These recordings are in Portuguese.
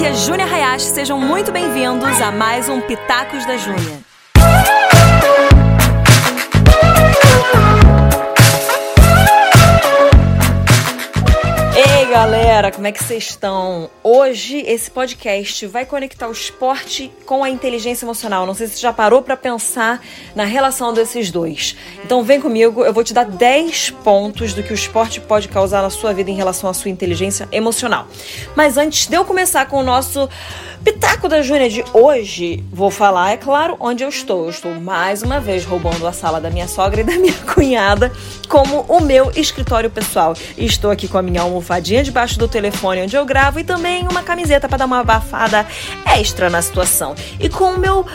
aqui é Júnia Hayashi, sejam muito bem-vindos a mais um Pitacos da Júnia. Ei galera, como é que vocês estão? Hoje esse podcast vai conectar o esporte com a inteligência emocional. Não sei se você já parou para pensar na relação desses dois. Então vem comigo, eu vou te dar 10 pontos do que o esporte pode causar na sua vida em relação à sua inteligência emocional. Mas antes de eu começar com o nosso Pitaco da Júnia de hoje, vou falar, é claro, onde eu estou. Eu estou mais uma vez roubando a sala da minha sogra e da minha cunhada como o meu escritório pessoal. E estou aqui com a minha almofadinha debaixo do telefone onde eu gravo e também uma camiseta para dar uma abafada extra na situação. E com o meu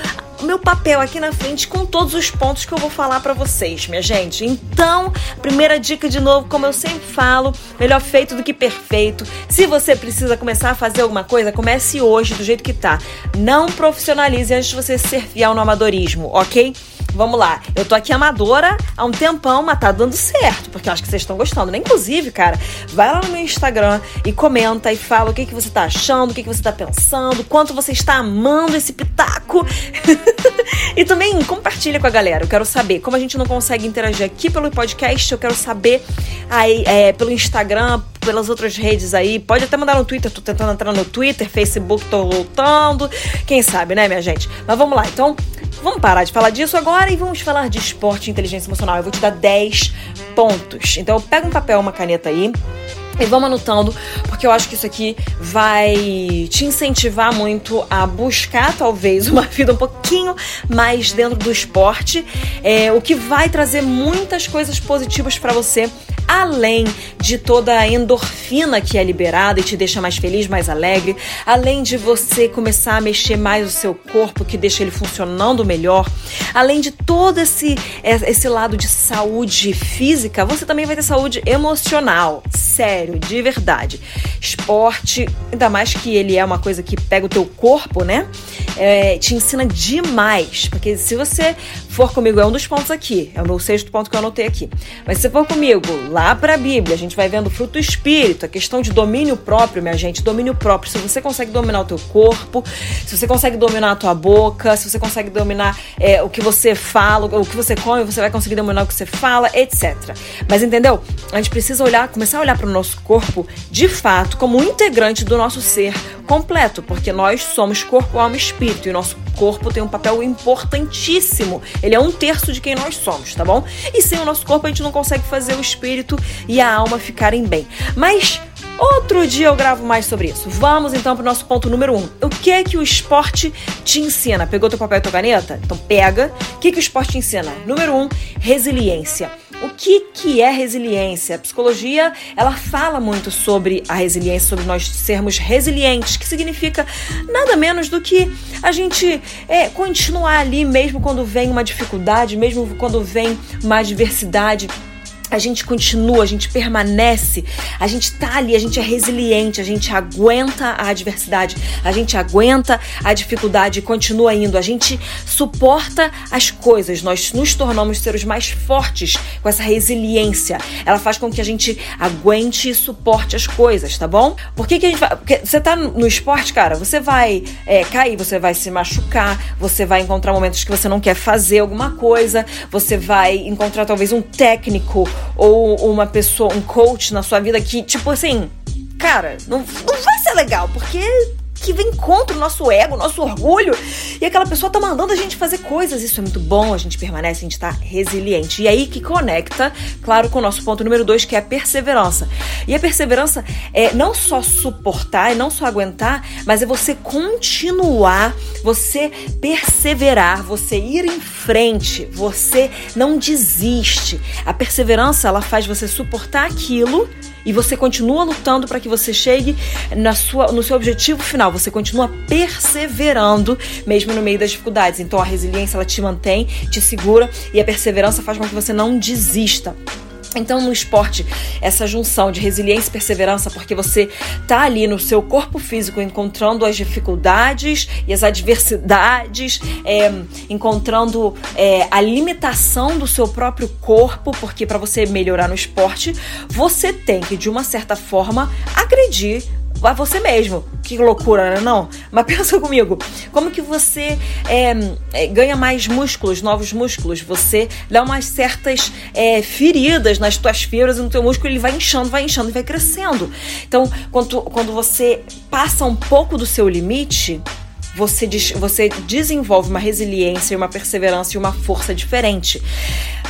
meu papel aqui na frente com todos os pontos que eu vou falar para vocês, minha gente. Então, primeira dica de novo, como eu sempre falo, melhor feito do que perfeito. Se você precisa começar a fazer alguma coisa, comece hoje do jeito que tá. Não profissionalize antes de você ser fiel no amadorismo, ok? Vamos lá. Eu tô aqui amadora há um tempão, mas tá dando certo, porque eu acho que vocês estão gostando, né? Inclusive, cara, vai lá no meu Instagram e comenta e fala o que, que você tá achando, o que, que você tá pensando, quanto você está amando esse pitaco. e também compartilha com a galera. Eu quero saber. Como a gente não consegue interagir aqui pelo podcast, eu quero saber aí é, pelo Instagram, pelas outras redes aí. Pode até mandar no Twitter, tô tentando entrar no Twitter, Facebook, tô voltando. Quem sabe, né, minha gente? Mas vamos lá, então. Vamos parar de falar disso agora e vamos falar de esporte e inteligência emocional. Eu vou te dar 10 pontos. Então, pega um papel, uma caneta aí. E vamos anotando, porque eu acho que isso aqui vai te incentivar muito a buscar, talvez, uma vida um pouquinho mais dentro do esporte, é, o que vai trazer muitas coisas positivas para você além de toda a endorfina que é liberada e te deixa mais feliz, mais alegre, além de você começar a mexer mais o seu corpo, que deixa ele funcionando melhor, além de todo esse, esse lado de saúde física, você também vai ter saúde emocional. Sério, de verdade. Esporte, ainda mais que ele é uma coisa que pega o teu corpo, né? É, te ensina demais. Porque se você for comigo, é um dos pontos aqui, é o meu sexto ponto que eu anotei aqui. Mas se você for comigo lá para a Bíblia, a gente vai vendo fruto do espírito, a questão de domínio próprio, minha gente, domínio próprio. Se você consegue dominar o teu corpo, se você consegue dominar a tua boca, se você consegue dominar é, o que você fala, o que você come, você vai conseguir dominar o que você fala, etc. Mas entendeu? A gente precisa olhar, começar a olhar para o nosso corpo de fato como um integrante do nosso ser completo, porque nós somos corpo, alma e espírito e nosso corpo tem um papel importantíssimo. Ele é um terço de quem nós somos, tá bom? E sem o nosso corpo a gente não consegue fazer o espírito e a alma ficarem bem. Mas Outro dia eu gravo mais sobre isso. Vamos então para o nosso ponto número um. O que é que o esporte te ensina? Pegou teu papel e tua caneta? Então pega. O que, é que o esporte te ensina? Número um, resiliência. O que, que é resiliência? A psicologia ela fala muito sobre a resiliência, sobre nós sermos resilientes, que significa nada menos do que a gente é, continuar ali mesmo quando vem uma dificuldade, mesmo quando vem uma adversidade a gente continua, a gente permanece, a gente tá ali, a gente é resiliente, a gente aguenta a adversidade, a gente aguenta a dificuldade e continua indo, a gente suporta as coisas, nós nos tornamos seres mais fortes com essa resiliência. Ela faz com que a gente aguente e suporte as coisas, tá bom? Por que, que a gente vai. Porque você tá no esporte, cara, você vai é, cair, você vai se machucar, você vai encontrar momentos que você não quer fazer alguma coisa, você vai encontrar talvez um técnico ou uma pessoa, um coach na sua vida que, tipo assim, cara, não, não vai ser legal, porque que vem contra o nosso ego, o nosso orgulho. E aquela pessoa tá mandando a gente fazer coisas. Isso é muito bom, a gente permanece, a gente tá resiliente. E aí que conecta, claro, com o nosso ponto número dois, que é a perseverança. E a perseverança é não só suportar, é não só aguentar, mas é você continuar, você perseverar, você ir em frente, você não desiste. A perseverança, ela faz você suportar aquilo e você continua lutando para que você chegue na sua, no seu objetivo final. Você continua perseverando mesmo no meio das dificuldades. Então a resiliência ela te mantém, te segura e a perseverança faz com que você não desista. Então, no esporte, essa junção de resiliência e perseverança, porque você tá ali no seu corpo físico encontrando as dificuldades e as adversidades, é, encontrando é, a limitação do seu próprio corpo, porque para você melhorar no esporte, você tem que, de uma certa forma, agredir a você mesmo. Que loucura, né? Não. Mas pensa comigo. Como que você é, é, ganha mais músculos, novos músculos? Você dá umas certas é, feridas nas tuas fibras e no teu músculo ele vai inchando, vai inchando e vai crescendo. Então, quando, quando você passa um pouco do seu limite, você, você desenvolve uma resiliência, uma perseverança e uma força diferente.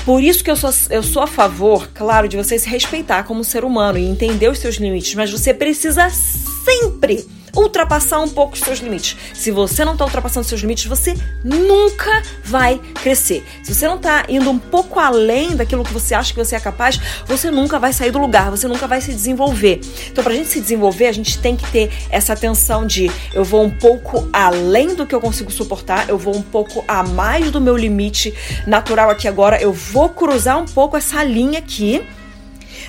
Por isso que eu sou, eu sou a favor, claro, de você se respeitar como ser humano e entender os seus limites, mas você precisa sempre ultrapassar um pouco os seus limites. Se você não está ultrapassando os seus limites, você nunca vai crescer. Se você não está indo um pouco além daquilo que você acha que você é capaz, você nunca vai sair do lugar, você nunca vai se desenvolver. Então, para a gente se desenvolver, a gente tem que ter essa atenção de eu vou um pouco além do que eu consigo suportar, eu vou um pouco a mais do meu limite natural aqui agora, eu vou cruzar um pouco essa linha aqui.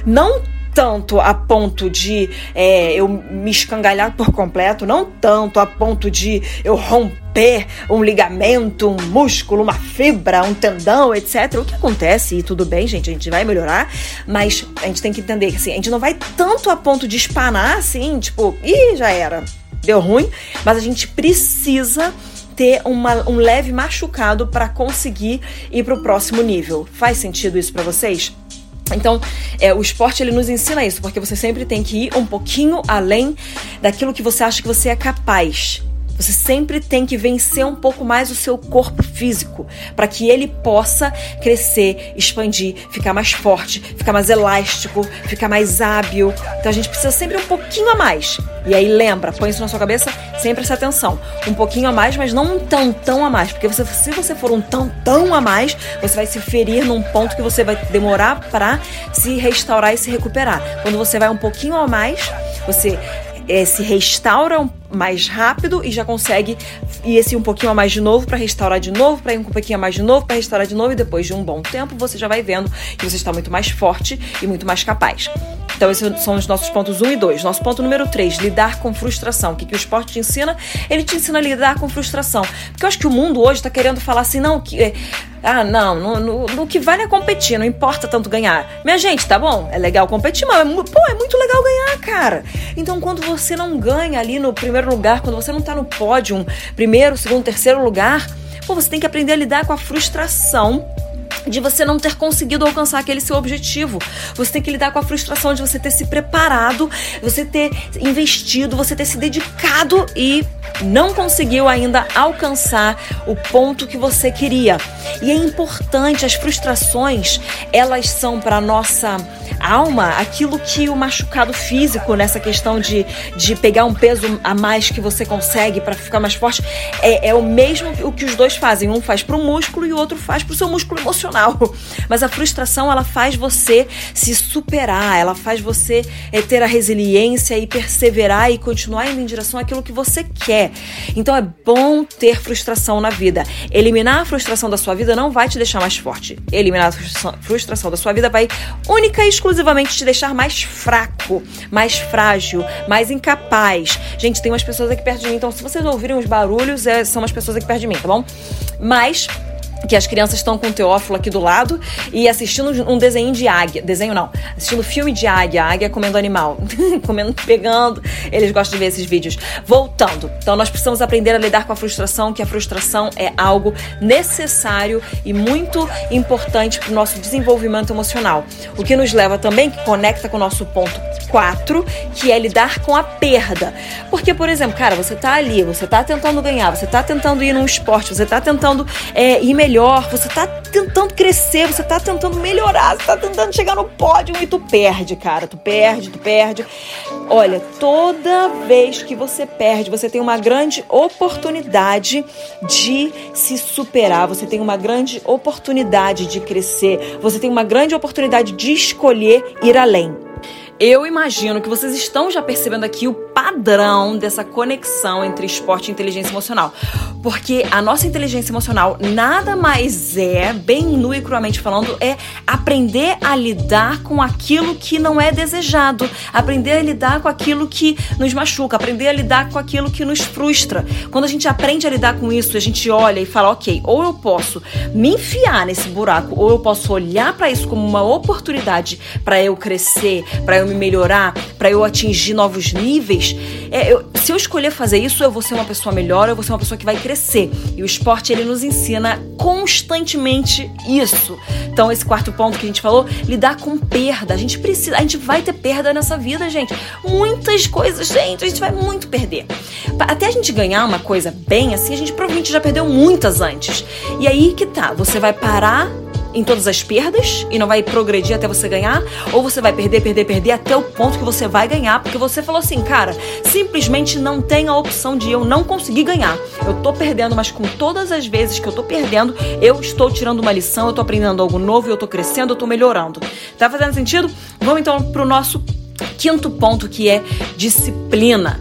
Não tanto a ponto de é, eu me escangalhar por completo, não tanto a ponto de eu romper um ligamento, um músculo, uma fibra, um tendão, etc. O que acontece, e tudo bem, gente, a gente vai melhorar, mas a gente tem que entender que assim, a gente não vai tanto a ponto de espanar assim, tipo, ih, já era, deu ruim, mas a gente precisa ter uma, um leve machucado para conseguir ir para o próximo nível. Faz sentido isso para vocês? Então, é, o esporte ele nos ensina isso, porque você sempre tem que ir um pouquinho além daquilo que você acha que você é capaz. Você sempre tem que vencer um pouco mais o seu corpo físico para que ele possa crescer, expandir, ficar mais forte, ficar mais elástico, ficar mais hábil. Então a gente precisa sempre um pouquinho a mais. E aí lembra, põe isso na sua cabeça, sempre essa atenção. Um pouquinho a mais, mas não um tão a mais, porque você, se você for um tão a mais, você vai se ferir num ponto que você vai demorar para se restaurar e se recuperar. Quando você vai um pouquinho a mais, você é, se restaura mais rápido e já consegue ir esse um pouquinho a mais de novo para restaurar de novo, para ir um pouquinho a mais de novo, para restaurar de novo e depois de um bom tempo você já vai vendo que você está muito mais forte e muito mais capaz. Então, esses são os nossos pontos 1 e 2. Nosso ponto número 3, lidar com frustração. O que, que o esporte te ensina? Ele te ensina a lidar com frustração. Porque eu acho que o mundo hoje está querendo falar assim, não, que. É, ah, não, no, no, no, que vale é competir, não importa tanto ganhar. Minha gente, tá bom? É legal competir, mas pô, é muito legal ganhar, cara. Então, quando você não ganha ali no primeiro lugar, quando você não tá no pódio, primeiro, segundo, terceiro lugar, pô, você tem que aprender a lidar com a frustração de você não ter conseguido alcançar aquele seu objetivo. Você tem que lidar com a frustração de você ter se preparado, você ter investido, você ter se dedicado e não conseguiu ainda alcançar o ponto que você queria. E é importante, as frustrações, elas são para nossa alma aquilo que o machucado físico nessa questão de, de pegar um peso a mais que você consegue para ficar mais forte é, é o mesmo o que os dois fazem. Um faz para o músculo e o outro faz para o seu músculo emocional. Mas a frustração ela faz você se superar, ela faz você é, ter a resiliência e perseverar e continuar indo em direção àquilo que você quer. Então é bom ter frustração na vida. Eliminar a frustração da sua vida não vai te deixar mais forte. Eliminar a frustração da sua vida vai única e exclusivamente te deixar mais fraco, mais frágil, mais incapaz. Gente, tem umas pessoas aqui perto de mim, então se vocês ouvirem os barulhos, é, são umas pessoas aqui perto de mim, tá bom? Mas que as crianças estão com o Teófilo aqui do lado e assistindo um desenho de águia. Desenho não, assistindo filme de águia, águia comendo animal, comendo, pegando. Eles gostam de ver esses vídeos. Voltando. Então nós precisamos aprender a lidar com a frustração, que a frustração é algo necessário e muito importante para o nosso desenvolvimento emocional. O que nos leva também, que conecta com o nosso ponto 4, que é lidar com a perda. Porque, por exemplo, cara, você tá ali, você tá tentando ganhar, você tá tentando ir num esporte, você tá tentando é, ir melhor, você tá tentando crescer, você tá tentando melhorar, você tá tentando chegar no pódio e tu perde, cara. Tu perde, tu perde. Olha, toda vez que você perde, você tem uma grande oportunidade de se superar, você tem uma grande oportunidade de crescer, você tem uma grande oportunidade de escolher ir além. Eu imagino que vocês estão já percebendo aqui o padrão dessa conexão entre esporte e inteligência emocional. Porque a nossa inteligência emocional nada mais é, bem nu e cruamente falando, é aprender a lidar com aquilo que não é desejado, aprender a lidar com aquilo que nos machuca, aprender a lidar com aquilo que nos frustra. Quando a gente aprende a lidar com isso, a gente olha e fala, ok, ou eu posso me enfiar nesse buraco, ou eu posso olhar para isso como uma oportunidade para eu crescer, para eu eu me melhorar, para eu atingir novos níveis, é, eu, se eu escolher fazer isso, eu vou ser uma pessoa melhor, eu vou ser uma pessoa que vai crescer. E o esporte ele nos ensina constantemente isso. Então esse quarto ponto que a gente falou, lidar com perda. A gente precisa, a gente vai ter perda nessa vida, gente. Muitas coisas, gente, a gente vai muito perder. Até a gente ganhar uma coisa bem assim, a gente provavelmente já perdeu muitas antes. E aí que tá, você vai parar em todas as perdas e não vai progredir até você ganhar, ou você vai perder, perder, perder até o ponto que você vai ganhar, porque você falou assim, cara, simplesmente não tem a opção de eu não conseguir ganhar. Eu tô perdendo, mas com todas as vezes que eu tô perdendo, eu estou tirando uma lição, eu tô aprendendo algo novo, eu tô crescendo, eu tô melhorando. Tá fazendo sentido? Vamos então pro nosso quinto ponto que é disciplina.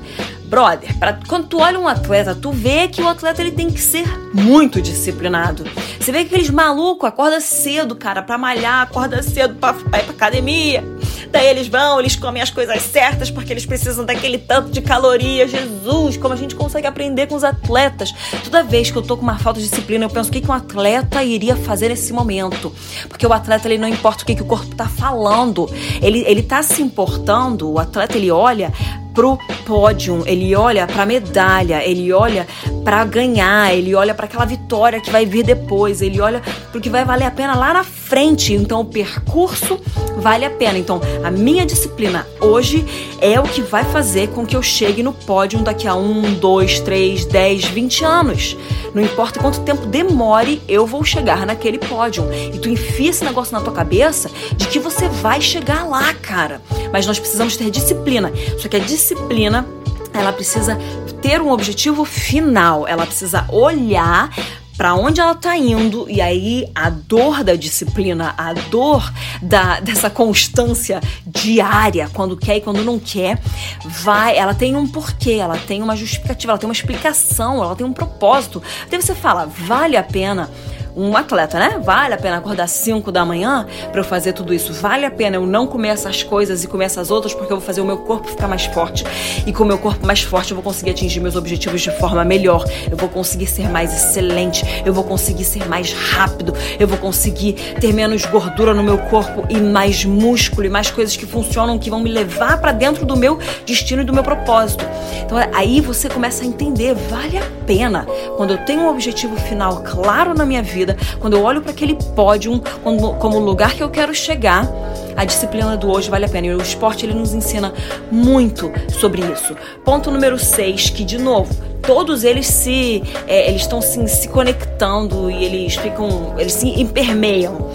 Brother, pra, quando tu olha um atleta, tu vê que o atleta ele tem que ser muito disciplinado. Você vê que aqueles malucos acorda cedo, cara, pra malhar, acorda cedo pra, ir pra academia. Daí eles vão, eles comem as coisas certas porque eles precisam daquele tanto de calorias. Jesus, como a gente consegue aprender com os atletas. Toda vez que eu tô com uma falta de disciplina, eu penso o que, que um atleta iria fazer nesse momento. Porque o atleta, ele não importa o que, que o corpo tá falando. Ele, ele tá se importando, o atleta, ele olha pro pódio, ele olha pra medalha, ele olha para ganhar, ele olha para aquela vitória que vai vir depois, ele olha pro que vai valer a pena lá na frente. Então o percurso vale a pena. Então a minha disciplina hoje é o que vai fazer com que eu chegue no pódio daqui a um, dois, três, dez, vinte anos. Não importa quanto tempo demore, eu vou chegar naquele pódio. E tu enfia esse negócio na tua cabeça de que você vai chegar lá, cara. Mas nós precisamos ter disciplina. Só que a disciplina, ela precisa ter um objetivo final. Ela precisa olhar para onde ela tá indo e aí a dor da disciplina, a dor da dessa constância diária, quando quer e quando não quer, vai, ela tem um porquê, ela tem uma justificativa, ela tem uma explicação, ela tem um propósito. Daí você fala, vale a pena um atleta, né? Vale a pena acordar 5 da manhã para eu fazer tudo isso. Vale a pena eu não comer essas coisas e comer essas outras porque eu vou fazer o meu corpo ficar mais forte. E com o meu corpo mais forte eu vou conseguir atingir meus objetivos de forma melhor. Eu vou conseguir ser mais excelente. Eu vou conseguir ser mais rápido. Eu vou conseguir ter menos gordura no meu corpo e mais músculo e mais coisas que funcionam que vão me levar para dentro do meu destino e do meu propósito. Então aí você começa a entender, vale a pena. Quando eu tenho um objetivo final claro na minha vida, quando eu olho para aquele pódio como, como lugar que eu quero chegar, a disciplina do hoje vale a pena. E o esporte ele nos ensina muito sobre isso. Ponto número 6, que de novo, todos eles se é, eles estão se, se conectando e eles ficam, eles se impermeiam.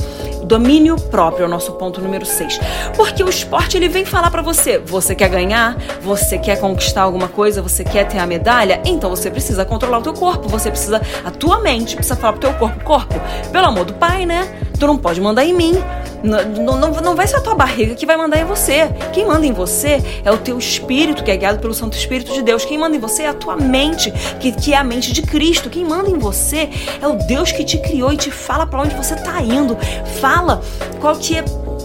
Domínio próprio é o nosso ponto número 6. Porque o esporte ele vem falar para você, você quer ganhar, você quer conquistar alguma coisa, você quer ter a medalha, então você precisa controlar o teu corpo, você precisa a tua mente precisa falar pro teu corpo, corpo, pelo amor do pai, né? Tu não pode mandar em mim. Não, não, não vai ser a tua barriga que vai mandar em você. Quem manda em você é o teu espírito, que é guiado pelo Santo Espírito de Deus. Quem manda em você é a tua mente, que, que é a mente de Cristo. Quem manda em você é o Deus que te criou e te fala para onde você tá indo. Fala qual que é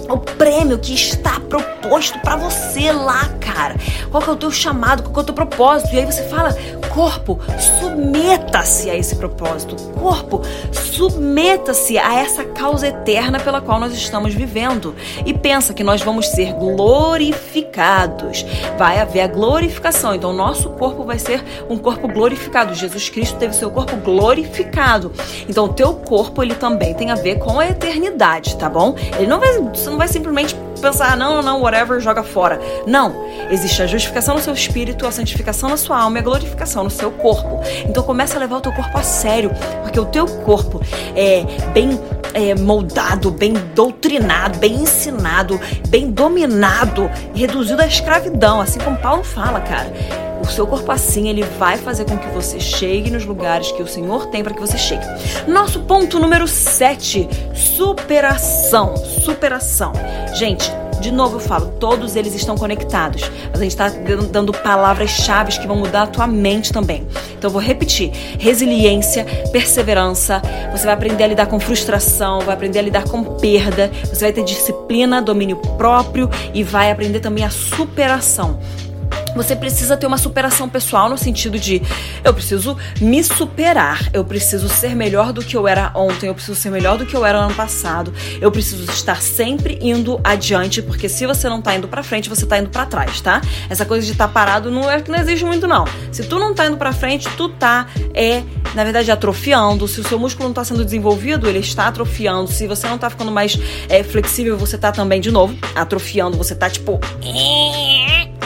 o prêmio que está proposto para você lá, cara. Qual que é o teu chamado, qual que é o teu propósito? E aí você fala, corpo, submeta-se a esse propósito. Corpo, submeta-se a essa causa eterna pela qual nós estamos vivendo. E pensa que nós vamos ser glorificados. Vai haver a glorificação. Então, nosso corpo vai ser um corpo glorificado. Jesus Cristo teve seu corpo glorificado. Então, o teu corpo, ele também tem a ver com a eternidade, tá bom? Ele não vai, não vai simplesmente pensar, não, não, whatever, joga fora. Não. Existe a justificação no seu espírito, a santificação na sua alma e a glorificação no seu corpo. Então começa a levar o teu corpo a sério, porque o teu corpo é bem é, moldado, bem doutrinado, bem ensinado, bem dominado, reduzido à escravidão, assim como Paulo fala, cara. O seu corpo assim, ele vai fazer com que você chegue nos lugares que o Senhor tem para que você chegue. Nosso ponto número 7, superação. Superação. Gente, de novo eu falo, todos eles estão conectados. Mas a gente está dando palavras-chave que vão mudar a tua mente também. Então eu vou repetir: resiliência, perseverança. Você vai aprender a lidar com frustração, vai aprender a lidar com perda. Você vai ter disciplina, domínio próprio e vai aprender também a superação. Você precisa ter uma superação pessoal no sentido de eu preciso me superar, eu preciso ser melhor do que eu era ontem, eu preciso ser melhor do que eu era ano passado, eu preciso estar sempre indo adiante, porque se você não tá indo para frente, você tá indo para trás, tá? Essa coisa de estar tá parado não é que não existe muito não. Se tu não tá indo para frente, tu tá é, na verdade atrofiando. Se o seu músculo não tá sendo desenvolvido, ele está atrofiando. Se você não tá ficando mais é, flexível, você tá também de novo atrofiando, você tá tipo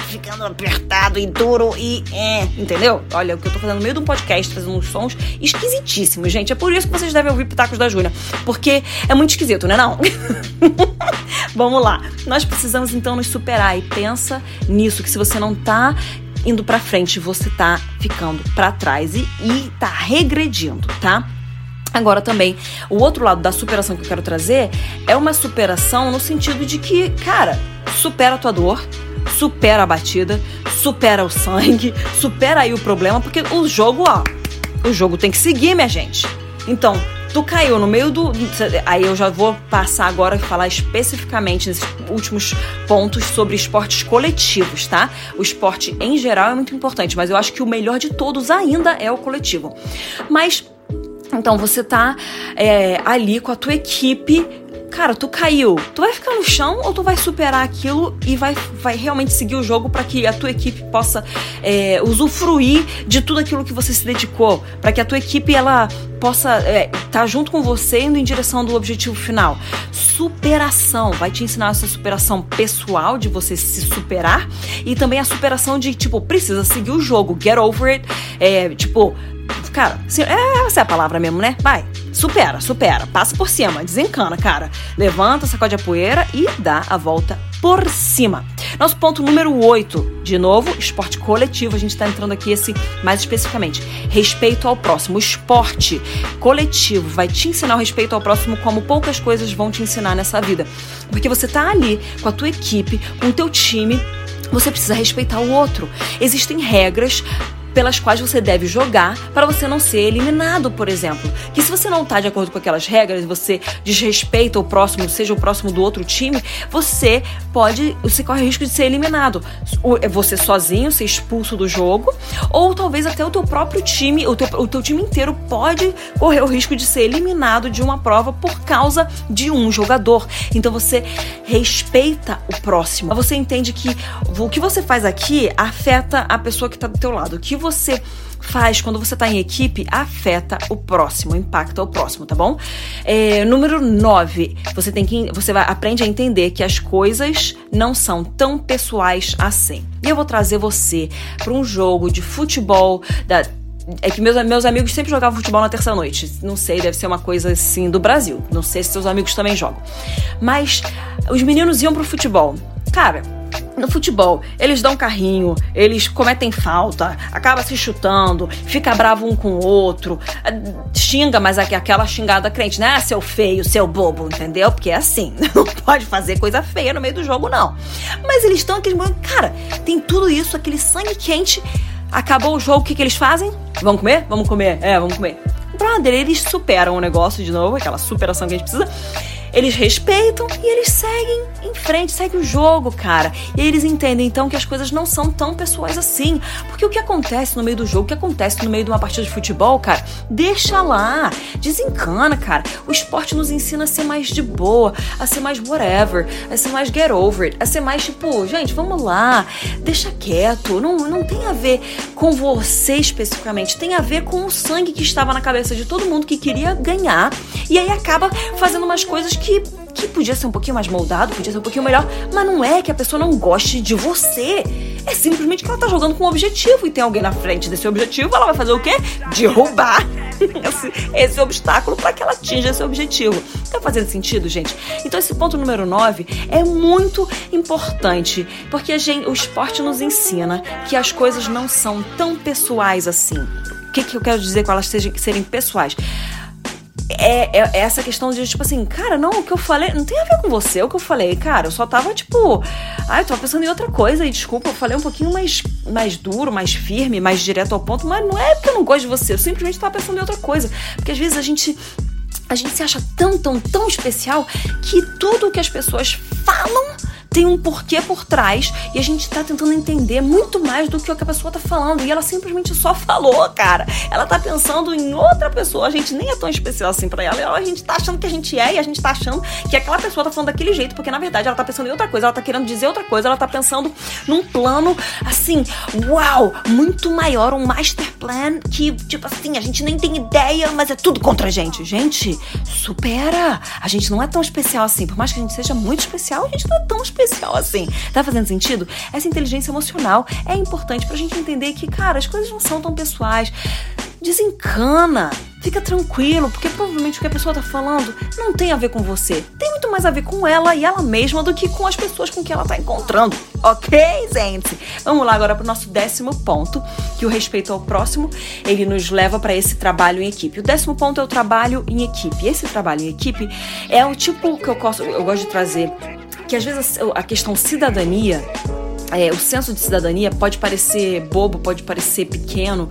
ficando apertado e duro e. É, entendeu? Olha, o que eu tô fazendo no meio de um podcast, fazendo uns sons esquisitíssimos, gente. É por isso que vocês devem ouvir Pitacos da Júlia. Porque é muito esquisito, né? Não? Vamos lá. Nós precisamos então nos superar e pensa nisso, que se você não tá indo para frente, você tá ficando para trás e, e tá regredindo, tá? Agora também, o outro lado da superação que eu quero trazer é uma superação no sentido de que, cara, supera a tua dor, supera a batida, supera o sangue, supera aí o problema, porque o jogo, ó, o jogo tem que seguir, minha gente. Então, tu caiu no meio do. Aí eu já vou passar agora e falar especificamente nesses últimos pontos sobre esportes coletivos, tá? O esporte em geral é muito importante, mas eu acho que o melhor de todos ainda é o coletivo. Mas. Então você tá é, ali com a tua equipe cara, tu caiu, tu vai ficar no chão ou tu vai superar aquilo e vai, vai realmente seguir o jogo para que a tua equipe possa é, usufruir de tudo aquilo que você se dedicou, para que a tua equipe ela possa estar é, tá junto com você indo em direção do objetivo final. Superação. Vai te ensinar essa superação pessoal de você se superar e também a superação de tipo precisa seguir o jogo, get over it, é, tipo cara, é, essa é a palavra mesmo, né? Vai, supera, supera, passa por cima, desencana, cara. Levanta, sacode a poeira e dá a volta por cima. Nosso ponto número 8, de novo, esporte coletivo. A gente está entrando aqui esse mais especificamente. Respeito ao próximo. O esporte coletivo vai te ensinar o respeito ao próximo como poucas coisas vão te ensinar nessa vida. Porque você tá ali com a tua equipe, com o teu time, você precisa respeitar o outro. Existem regras pelas quais você deve jogar para você não ser eliminado, por exemplo. Que se você não está de acordo com aquelas regras, você desrespeita o próximo, seja o próximo do outro time, você pode, você corre risco de ser eliminado. É você sozinho ser expulso do jogo, ou talvez até o teu próprio time, o teu, o teu time inteiro pode correr o risco de ser eliminado de uma prova por causa de um jogador. Então você respeita o próximo. Você entende que o que você faz aqui afeta a pessoa que está do teu lado. Que você faz quando você está em equipe afeta o próximo, impacta o próximo, tá bom? É, número 9, você tem que você vai aprende a entender que as coisas não são tão pessoais assim. E eu vou trazer você para um jogo de futebol da é que meus, meus amigos sempre jogavam futebol na terça-noite. Não sei, deve ser uma coisa assim do Brasil. Não sei se seus amigos também jogam. Mas os meninos iam pro futebol. Cara, no futebol, eles dão carrinho, eles cometem falta, acaba se chutando, fica bravo um com o outro, xinga, mas aquela xingada crente, né? Ah, seu feio, seu bobo, entendeu? Porque é assim, não pode fazer coisa feia no meio do jogo, não. Mas eles estão aqueles cara, tem tudo isso, aquele sangue quente. Acabou o jogo, o que, que eles fazem? Vamos comer? Vamos comer. É, vamos comer. Brother, eles superam o negócio de novo, aquela superação que a gente precisa eles respeitam e eles seguem em frente, seguem o jogo, cara. E eles entendem então que as coisas não são tão pessoais assim. Porque o que acontece no meio do jogo, o que acontece no meio de uma partida de futebol, cara, deixa lá. Desencana, cara. O esporte nos ensina a ser mais de boa, a ser mais whatever, a ser mais get over it, a ser mais tipo, gente, vamos lá, deixa quieto. Não, não tem a ver com você especificamente, tem a ver com o sangue que estava na cabeça de todo mundo que queria ganhar. E aí acaba fazendo umas coisas que, que podia ser um pouquinho mais moldado, podia ser um pouquinho melhor, mas não é que a pessoa não goste de você. É simplesmente que ela tá jogando com um objetivo e tem alguém na frente desse objetivo, ela vai fazer o quê? Derrubar esse, esse obstáculo para que ela atinja esse objetivo. Tá fazendo sentido, gente? Então esse ponto número 9 é muito importante, porque gente, o esporte nos ensina que as coisas não são tão pessoais assim. O que, que eu quero dizer com elas serem pessoais? É, é, essa questão de, tipo assim, cara, não, o que eu falei não tem a ver com você, o que eu falei, cara, eu só tava, tipo, ai, eu tava pensando em outra coisa e desculpa, eu falei um pouquinho mais, mais duro, mais firme, mais direto ao ponto, mas não é porque eu não gosto de você, eu simplesmente tava pensando em outra coisa. Porque às vezes a gente. A gente se acha tão, tão, tão especial que tudo que as pessoas falam tem um porquê por trás e a gente tá tentando entender muito mais do que o que a pessoa tá falando. E ela simplesmente só falou, cara. Ela tá pensando em outra pessoa. A gente nem é tão especial assim pra ela. A gente tá achando que a gente é e a gente tá achando que aquela pessoa tá falando daquele jeito, porque na verdade ela tá pensando em outra coisa, ela tá querendo dizer outra coisa, ela tá pensando num plano assim, uau, muito maior, um master plan que, tipo assim, a gente nem tem ideia, mas é tudo contra a gente. Gente, supera! A gente não é tão especial assim. Por mais que a gente seja muito especial, a gente não é tão especial assim. Tá fazendo sentido? Essa inteligência emocional é importante pra gente entender que, cara, as coisas não são tão pessoais. Desencana. Fica tranquilo, porque provavelmente o que a pessoa tá falando não tem a ver com você. Tem muito mais a ver com ela e ela mesma do que com as pessoas com que ela tá encontrando. Ok, gente? Vamos lá agora pro nosso décimo ponto, que o respeito ao próximo, ele nos leva para esse trabalho em equipe. O décimo ponto é o trabalho em equipe. Esse trabalho em equipe é o tipo que eu gosto, eu gosto de trazer, que às vezes a questão cidadania é, o senso de cidadania pode parecer bobo, pode parecer pequeno,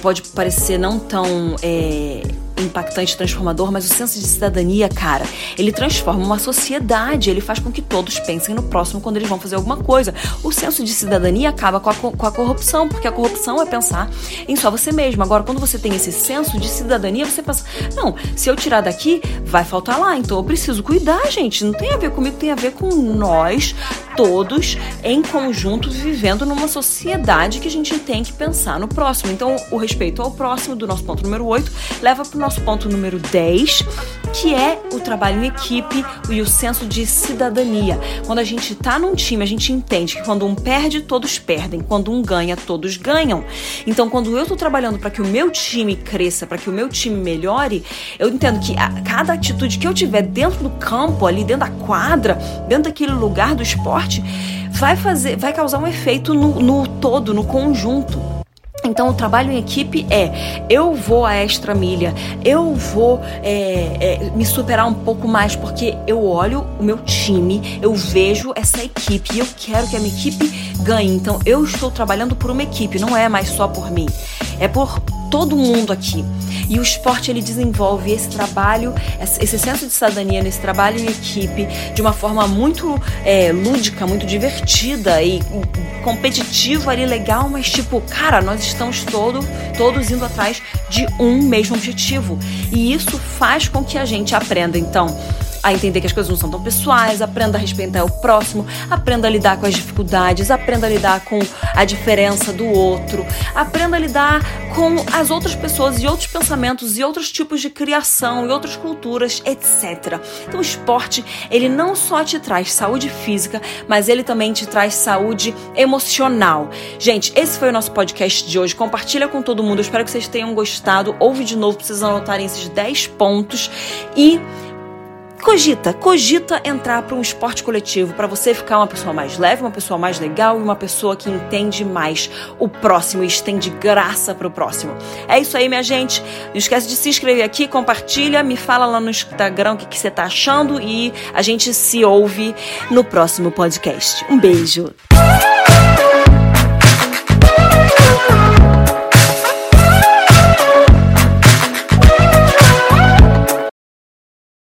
pode parecer não tão é, impactante, transformador, mas o senso de cidadania, cara, ele transforma uma sociedade, ele faz com que todos pensem no próximo quando eles vão fazer alguma coisa. O senso de cidadania acaba com a, com a corrupção, porque a corrupção é pensar em só você mesmo. Agora, quando você tem esse senso de cidadania, você pensa, não, se eu tirar daqui, vai faltar lá, então eu preciso cuidar, gente. Não tem a ver comigo, tem a ver com nós todos em conjunto vivendo numa sociedade que a gente tem que pensar no próximo. Então, o respeito ao próximo, do nosso ponto número 8, leva para o nosso ponto número 10, que é o trabalho em equipe e o senso de cidadania. Quando a gente tá num time, a gente entende que quando um perde, todos perdem. Quando um ganha, todos ganham. Então, quando eu tô trabalhando para que o meu time cresça, para que o meu time melhore, eu entendo que a, cada atitude que eu tiver dentro do campo, ali dentro da quadra, dentro daquele lugar do esporte, vai fazer, vai causar um efeito no, no todo, no conjunto. Então, o trabalho em equipe é: eu vou a extra milha, eu vou é, é, me superar um pouco mais, porque eu olho o meu time, eu vejo essa equipe e eu quero que a minha equipe ganhe. Então, eu estou trabalhando por uma equipe, não é mais só por mim, é por todo mundo aqui. E o esporte ele desenvolve esse trabalho, esse senso de cidadania nesse trabalho em equipe de uma forma muito é, lúdica, muito divertida e competitiva ali, legal, mas tipo, cara, nós estamos todo, todos indo atrás de um mesmo objetivo. E isso faz com que a gente aprenda, então, a entender que as coisas não são tão pessoais, aprenda a respeitar o próximo, aprenda a lidar com as dificuldades, aprenda a lidar com a diferença do outro, aprenda a lidar com as outras pessoas e outros pensamentos e outros tipos de criação e outras culturas, etc. Então o esporte, ele não só te traz saúde física, mas ele também te traz saúde emocional. Gente, esse foi o nosso podcast de hoje. Compartilha com todo mundo. Eu espero que vocês tenham gostado. Ouve de novo, precisa anotarem esses 10 pontos e Cogita, cogita entrar para um esporte coletivo para você ficar uma pessoa mais leve, uma pessoa mais legal e uma pessoa que entende mais o próximo e estende graça para o próximo. É isso aí, minha gente. Não esquece de se inscrever aqui, compartilha, me fala lá no Instagram o que, você tá achando e a gente se ouve no próximo podcast. Um beijo.